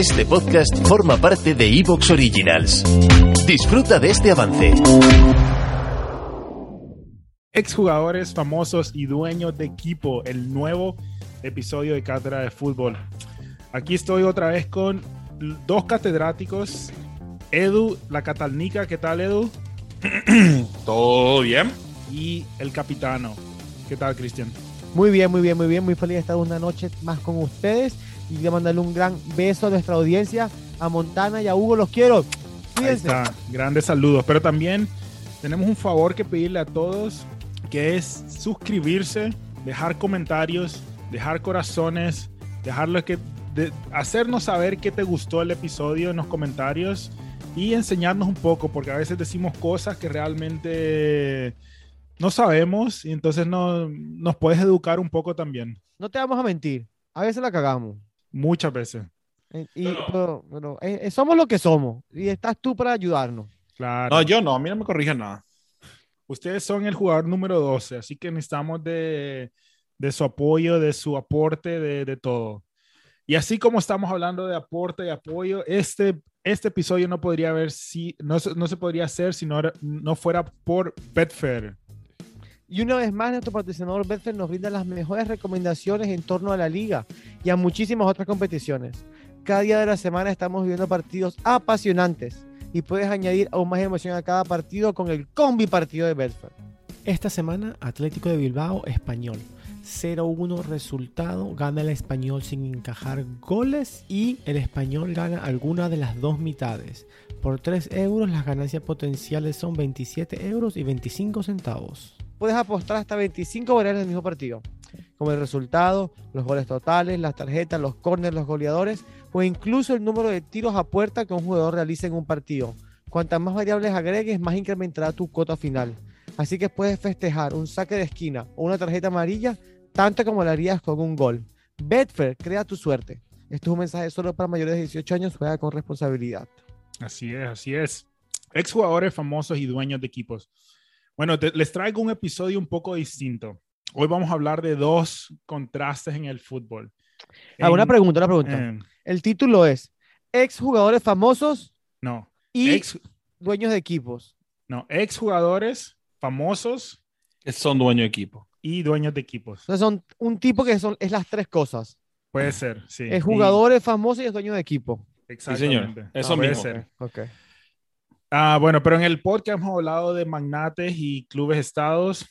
Este podcast forma parte de Evox Originals. Disfruta de este avance. Exjugadores famosos y dueños de equipo, el nuevo episodio de Cátedra de Fútbol. Aquí estoy otra vez con dos catedráticos. Edu, la catalnica, ¿qué tal Edu? ¿Todo bien? Y el capitano, ¿qué tal Cristian? Muy bien, muy bien, muy bien. Muy feliz de estar una noche más con ustedes y de mandarle un gran beso a nuestra audiencia, a Montana y a Hugo. Los quiero. Ahí está, grandes saludos. Pero también tenemos un favor que pedirle a todos, que es suscribirse, dejar comentarios, dejar corazones, dejarlo que de, hacernos saber qué te gustó el episodio en los comentarios y enseñarnos un poco, porque a veces decimos cosas que realmente no sabemos y entonces no, nos puedes educar un poco también. No te vamos a mentir, a veces la cagamos. Muchas veces. Eh, Y, pero, pero, eh, eh, somos lo que somos y estás tú para ayudarnos. Claro. No, yo no, a mí no me corrigen nada. Ustedes son el jugador número 12, así que necesitamos de, de su apoyo, de su aporte, de, de, todo. Y así como estamos hablando de aporte y apoyo, este, este episodio no podría haber si no, no se podría hacer si no, no fuera por Betfair. Y una vez más, nuestro patrocinador Betfair nos brinda las mejores recomendaciones en torno a la liga y a muchísimas otras competiciones. Cada día de la semana estamos viviendo partidos apasionantes y puedes añadir aún más emoción a cada partido con el combi partido de Betfair. Esta semana, Atlético de Bilbao, Español. 0-1 resultado, gana el español sin encajar goles y el español gana alguna de las dos mitades. Por 3 euros las ganancias potenciales son 27 euros y 25 centavos. Puedes apostar hasta 25 variables del mismo partido, como el resultado, los goles totales, las tarjetas, los corners, los goleadores o incluso el número de tiros a puerta que un jugador realice en un partido. Cuantas más variables agregues, más incrementará tu cuota final. Así que puedes festejar un saque de esquina o una tarjeta amarilla tanto como lo harías con un gol. Betfair, crea tu suerte. Esto es un mensaje solo para mayores de 18 años, juega con responsabilidad. Así es, así es. Exjugadores famosos y dueños de equipos. Bueno, te, les traigo un episodio un poco distinto. Hoy vamos a hablar de dos contrastes en el fútbol. Ah, En- una pregunta, una pregunta. en- El título es Exjugadores famosos no, y ex, dueños de equipos. no, exjugadores famosos Que son dueño de equipo. y dueños de equipos. Entonces son un tipo que son, es las tres cosas. Puede ser, sí. Es jugadores famosos y es dueño de equipo. Y- Sí, señor. exactamente. Eso Puede mismo. ser. Ok. Ah, bueno, pero en el podcast hemos hablado de magnates y clubes estados,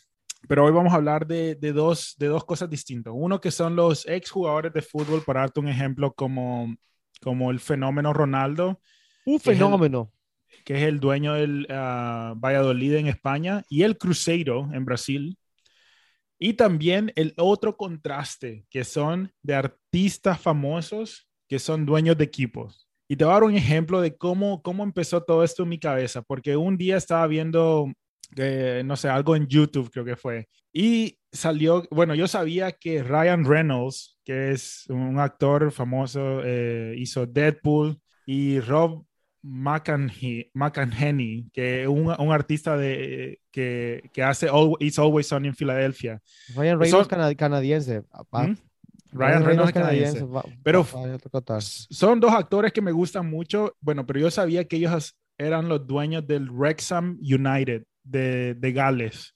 pero hoy vamos a hablar de, de dos, de dos cosas distintas. Uno que son los exjugadores de fútbol, para darte un ejemplo como, como el fenómeno Ronaldo, Un es el- fenómeno. que es el dueño del ah, Valladolid en España, y el Cruzeiro en Brasil. Y también el otro contraste, que son de artistas famosos que son dueños de equipos. Y te voy a dar un ejemplo de cómo, cómo empezó todo esto en mi cabeza, porque un día estaba viendo, eh, no sé, algo en YouTube creo que fue, y salió, bueno, yo sabía que Ryan Reynolds, que es un actor famoso, eh, hizo Deadpool, y Rob McEnhe- McEnheny, que es un, un artista de, que, que hace It's Always Sunny en Filadelfia. Ryan Reynolds cana- canadiense. papá. ¿Mm? Ryan Reynolds canadiense. va- Pero-. Son dos actores que me gustan mucho, bueno, pero yo sabía que ellos eran los dueños del Wrexham United de, de Gales.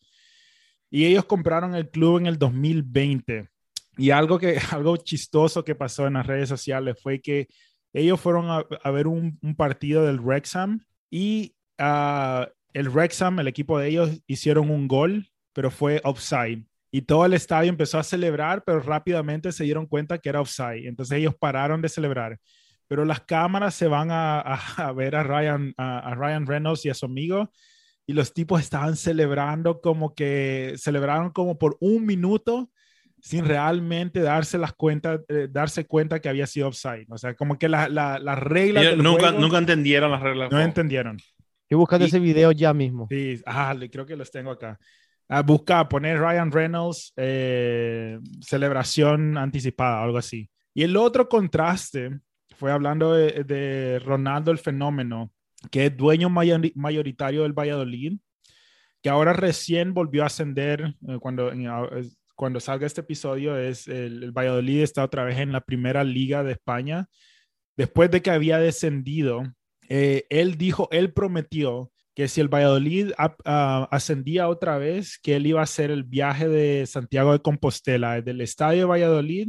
Y ellos compraron el club en el 2020. Y algo, que, algo chistoso que pasó en las redes sociales fue que ellos fueron a, a ver un, un partido del Wrexham y ah, el Wrexham, el equipo de ellos, hicieron un gol, pero fue offside. Y todo el estadio empezó a celebrar, pero rápidamente se dieron cuenta que era offside. Entonces ellos pararon de celebrar. Pero las cámaras se van a, a- a ver a Ryan, a, a Ryan Reynolds y a su amigo. Y los tipos estaban celebrando como que, celebraron como por un minuto sin realmente darse las cuentas, eh, darse cuenta que había sido offside. O sea, como que la- la- las reglas del nunca, juego nunca entendieron las reglas. no entendieron. Estoy buscando Y- ese video ya mismo. Sí, ah, creo que los tengo acá. Ah, busca, poner Ryan Reynolds, eh, celebración anticipada, algo así. Y el otro contraste fue hablando de, de Ronaldo el Fenómeno, que es dueño mayori- mayoritario del Valladolid, que ahora recién volvió a ascender eh, cuando, cuando salga este episodio. Es el, el Valladolid está otra vez en la primera liga de España. Después de que había descendido, eh, él dijo, él prometió que si el Valladolid ah, ascendía otra vez, que él iba a hacer el viaje de Santiago de Compostela, desde el estadio de Valladolid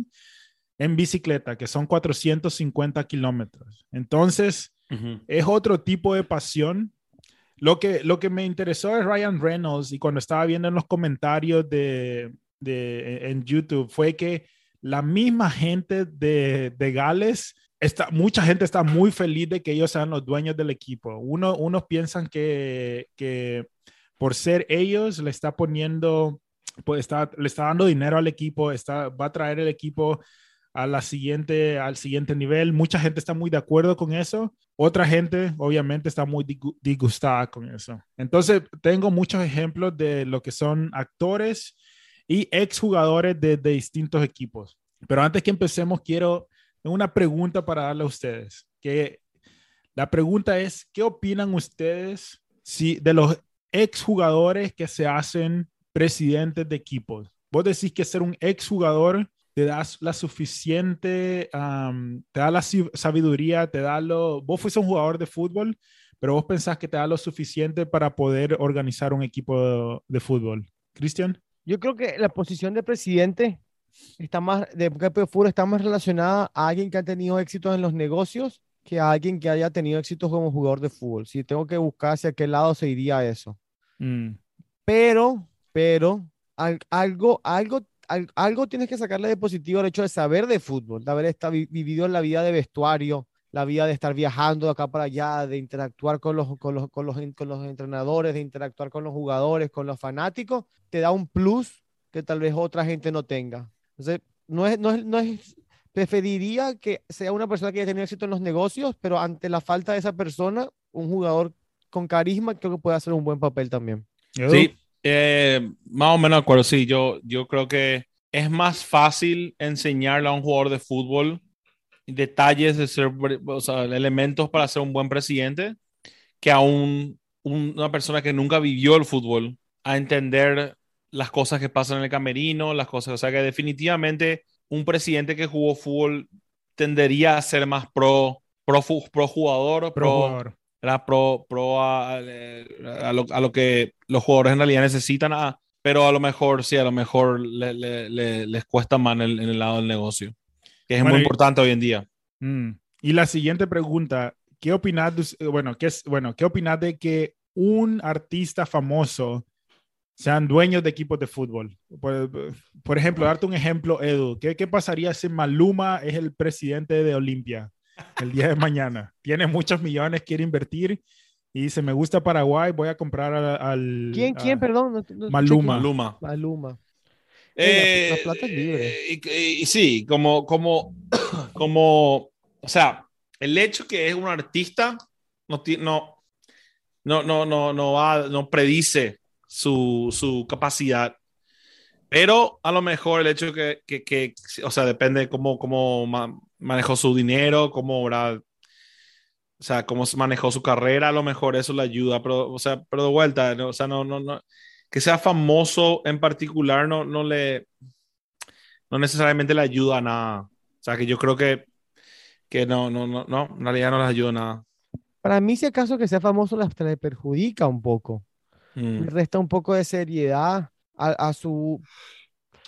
en bicicleta, que son 450 kilómetros. Entonces, es otro tipo de pasión. Lo que, lo que me interesó es Ryan Reynolds y cuando estaba viendo en los comentarios de, de- en YouTube fue que la misma gente de, de Gales, está, mucha gente está muy feliz de que ellos sean los dueños del equipo. Uno, unos piensan que, que por ser ellos le está poniendo, pues está, le está dando dinero al equipo, está, va a traer el equipo a la siguiente, al siguiente nivel. Mucha gente está muy de acuerdo con eso. Otra gente, obviamente, está muy disgustada con eso. Entonces, tengo muchos ejemplos de lo que son actores y exjugadores de, de distintos equipos. Pero antes que empecemos, quiero tengo una pregunta para darle a ustedes. Que la pregunta es, ¿qué opinan ustedes si, de los exjugadores que se hacen presidentes de equipos? Vos decís que ser un exjugador te das la suficiente, te da la sabiduría, te da lo, vos fuiste un jugador de fútbol, pero vos pensás que te da lo suficiente para poder organizar un equipo de fútbol. Cristian? Yo creo que la posición de presidente está más, de de fútbol está más relacionada a alguien que ha tenido éxitos en los negocios que a alguien que haya tenido éxitos como jugador de fútbol. Si tengo que buscar hacia qué lado se iría eso. Mm, Pero, pero, al- algo, algo, al- algo tienes que sacarle de positivo el hecho de saber de fútbol, de haber vi- vivido la vida de vestuario, la vida de estar viajando de acá para allá, de interactuar con los, con los, con los, con los entrenadores, de interactuar con los jugadores, con los fanáticos, te da un plus que tal vez otra gente no tenga. Entonces, no es, no es, no es, preferiría que sea una persona que haya tenido éxito en los negocios, pero ante la falta de esa persona, un jugador con carisma creo que puede hacer un buen papel también. Sí, eh, más o menos de acuerdo. Sí, yo, yo creo que es más fácil enseñarle a un jugador de fútbol detalles de ser, o sea, elementos para ser un buen presidente que a un, un- una persona que nunca vivió el fútbol a entender las cosas que pasan en el camerino, las cosas, o sea que definitivamente un presidente que jugó fútbol tendería a ser más pro, pro, pro jugador, Pro jugador. era pro, pro a, a lo, a lo que los jugadores en realidad necesitan, ah, pero a lo mejor sí, a lo mejor le- le- le- les cuesta más en el, en el lado del negocio, que es Bueno, muy y- importante hoy en día. Mm. Y la siguiente pregunta, ¿qué opinas eh, bueno, qué bueno, ¿qué opinas de que un artista famoso sean dueños de equipos de fútbol? Por, por ejemplo, darte un ejemplo, Edu, ¿qué, qué pasaría si Maluma es el presidente de Olimpia el día de mañana? Tiene muchos millones, quiere invertir y dice, me gusta Paraguay, voy a comprar a- al... ¿Quién, a- quién, perdón? No- no Maluma. Maluma. Maluma. Eh, la plata es libre. y, y- y sí, como, como, como, o sea, el hecho que es un artista no, no, no, no, no, no, va, no predice su, su capacidad. Pero a lo mejor el hecho que, que, que o sea, depende de cómo, cómo ma- manejó su dinero, cómo, ¿verdad? o sea, cómo manejó su carrera, a lo mejor eso le ayuda, pero, o sea, pero de vuelta, ¿no? o sea, no, no, no, que sea famoso en particular no, no le, no necesariamente le ayuda a nada. O sea, que yo creo que, que no, no, no, no, en realidad no les ayuda a nada. Para mí, si acaso que sea famoso, le perjudica un poco. Mm. Le resta un poco de seriedad a, a su...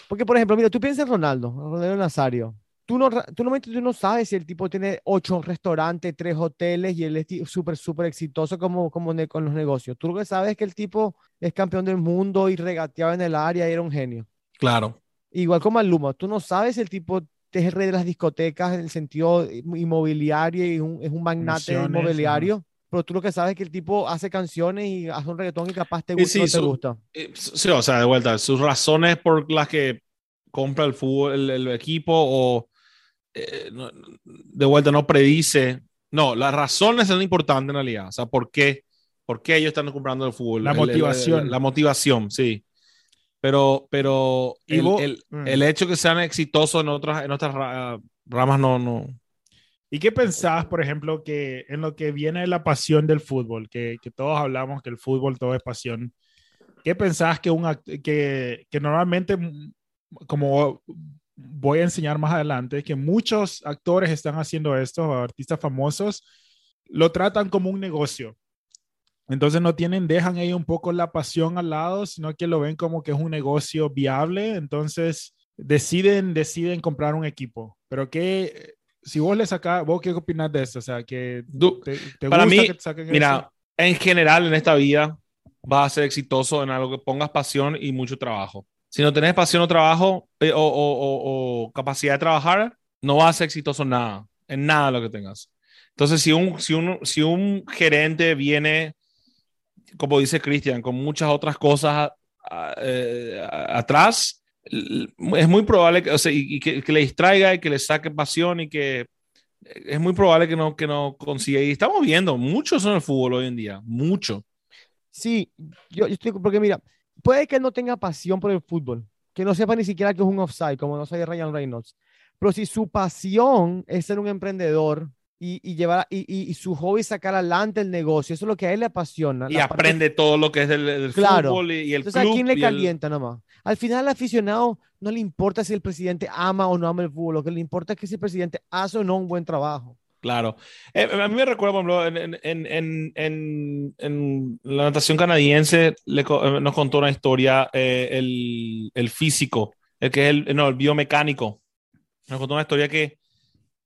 Porque, por ejemplo, mira, tú piensas en Ronaldo, Ronaldo Nazario. Tú, no, tú, normalmente tú no sabes si el tipo tiene ocho restaurantes, tres hoteles y él es súper, súper exitoso como, como con los negocios. Tú lo que sabes es que el tipo es campeón del mundo y regateaba en el área y era un genio. Claro. Igual como Maluma, tú no sabes si el tipo es el rey de las discotecas en el sentido inmobiliario y un- es un magnate Inversiones, inmobiliario, pero tú lo que sabes es que el tipo hace canciones y hace un reggaetón y capaz te Y gusta sí, o no te su- gusta. Eh, Sí, o sea, de vuelta, sus razones por las que compra el fútbol, el, el equipo o eh, no- de vuelta no predice. No, las razones son importantes en realidad. O sea, ¿por qué? ¿Por qué ellos están comprando el fútbol? La El- el- motivación. la, la motivación, sí. Pero, pero el, vos- el- Mm. el hecho que sean exitosos en otras, en otras ra- ramas no, no. ¿Y qué pensás, por ejemplo, que en lo que viene la pasión del fútbol, que, que todos hablamos que el fútbol todo es pasión? ¿Qué pensás que, un, que, que normalmente, mm, como voy a enseñar más adelante, que muchos actores están haciendo esto, artistas famosos, lo tratan como un negocio. Entonces no tienen, dejan ahí un poco la pasión al lado, sino que lo ven como que es un negocio viable. Entonces deciden, deciden comprar un equipo. Pero que, si vos le sacás, vos qué opinás de esto? O sea, que te, te Para gusta mí, que te saquen Mira, eso? en general en esta vida vas a ser exitoso en algo que pongas pasión y mucho trabajo. Si no tenés pasión o trabajo eh, o, o- o- o capacidad de trabajar, no vas a ser exitoso en nada, en nada lo que tengas. Entonces, si un, si un, si un gerente viene, como dice Cristian, con muchas otras cosas a- eh, a- atrás, es muy probable que, o sea, y, que, que le distraiga y que le saque pasión y que es muy probable que no, que no consiga. Y estamos viendo muchos en el fútbol hoy en día, mucho. Sí, yo, yo estoy, porque mira, puede que no tenga pasión por el fútbol, que no sepa ni siquiera que es un offside, como no soy Ryan Reynolds, pero si su pasión es ser un emprendedor y, y llevar, y, y- y su hobby sacar adelante el negocio, eso es lo que a él le apasiona. Y la parte- aprende todo lo que es del, del Claro. fútbol y, el Entonces, club. ¿a quién le y el- calienta nomás? Al final, al aficionado no le importa si el presidente ama o no ama el fútbol, lo que le importa es que si el presidente hace o no un buen trabajo. Claro. Eh, a mí me recuerda, por ejemplo, en, en, en, en, la natación canadiense le eh, nos contó una historia eh, el, el físico, el que es el, no, el biomecánico. Nos contó una historia que